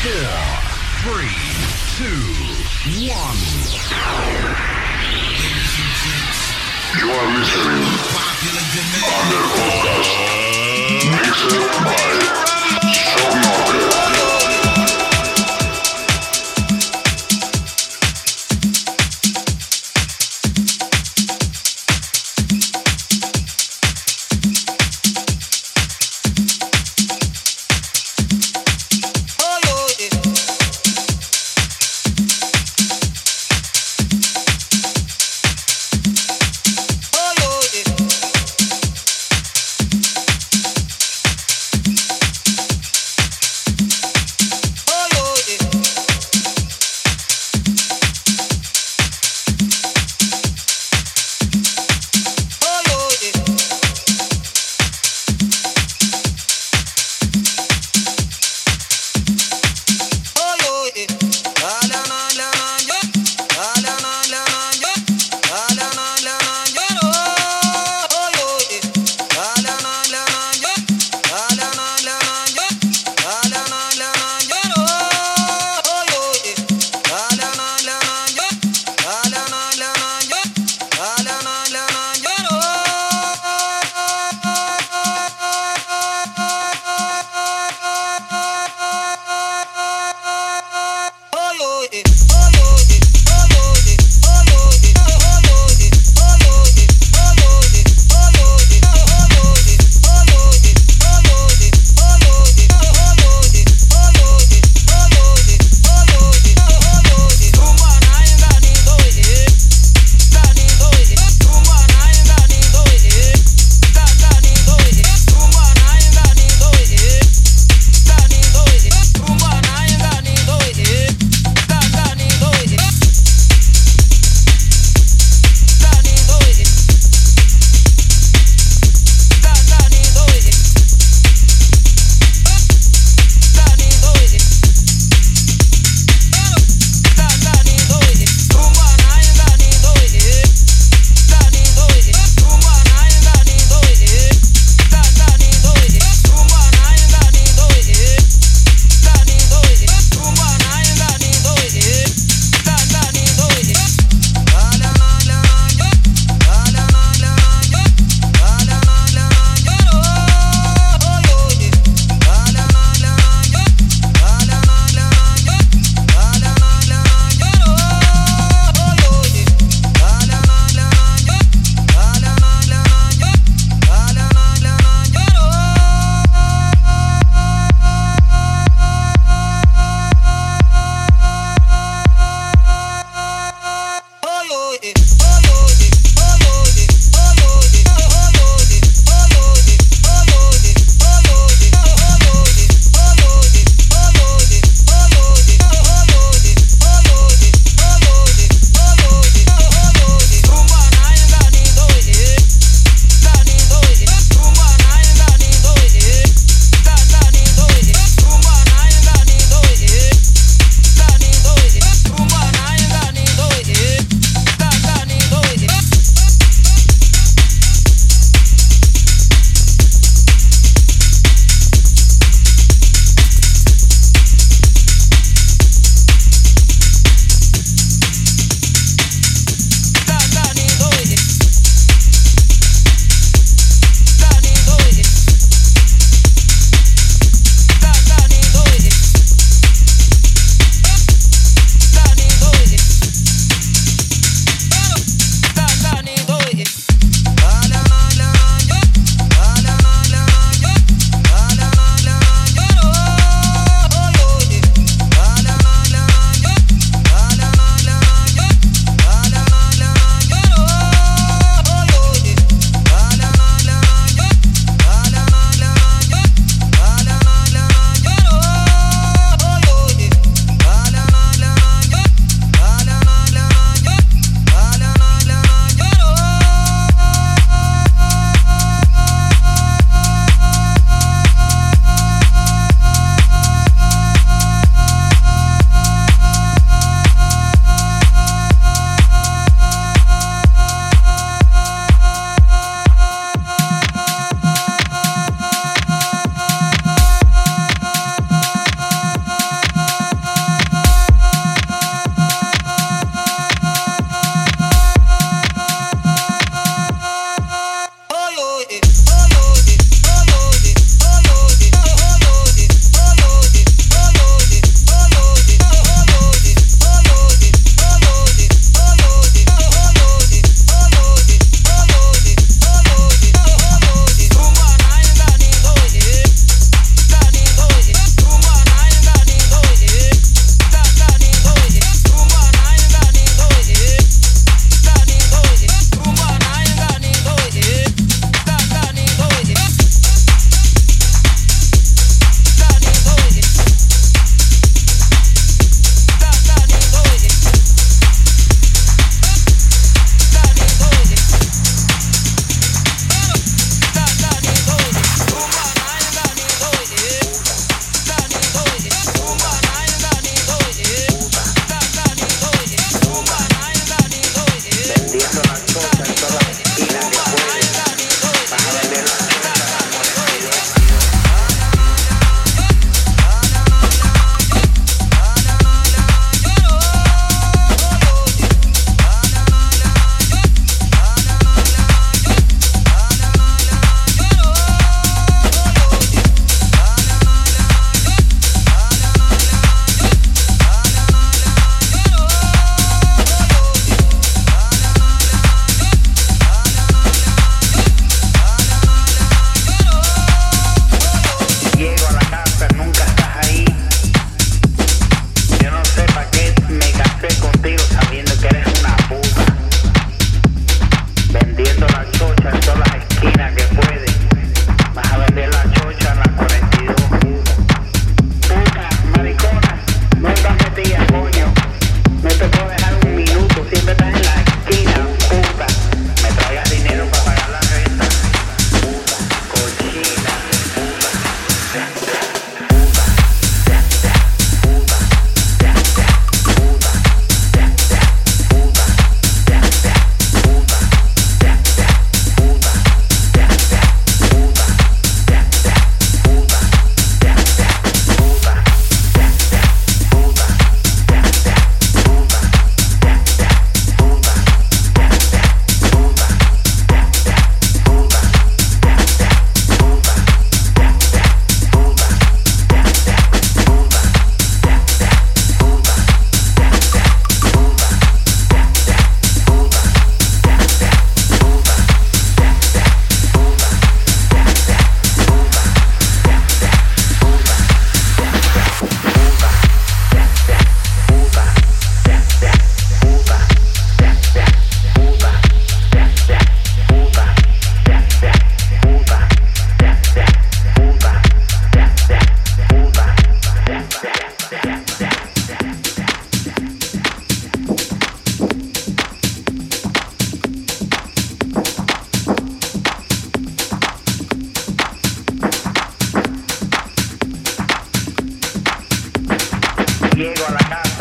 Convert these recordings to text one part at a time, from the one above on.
four, three, two, one. You are listening on the podcast mixed by Show Knocker.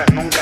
nunca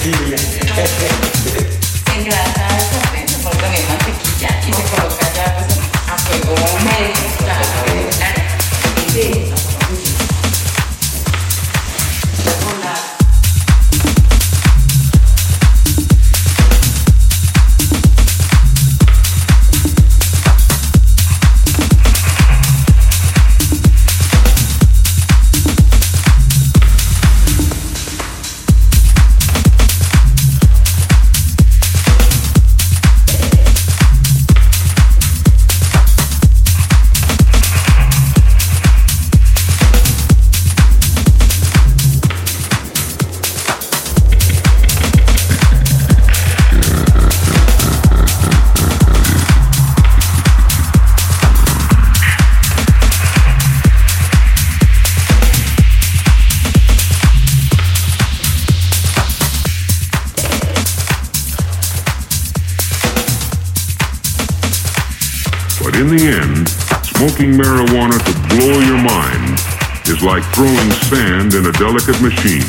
like machine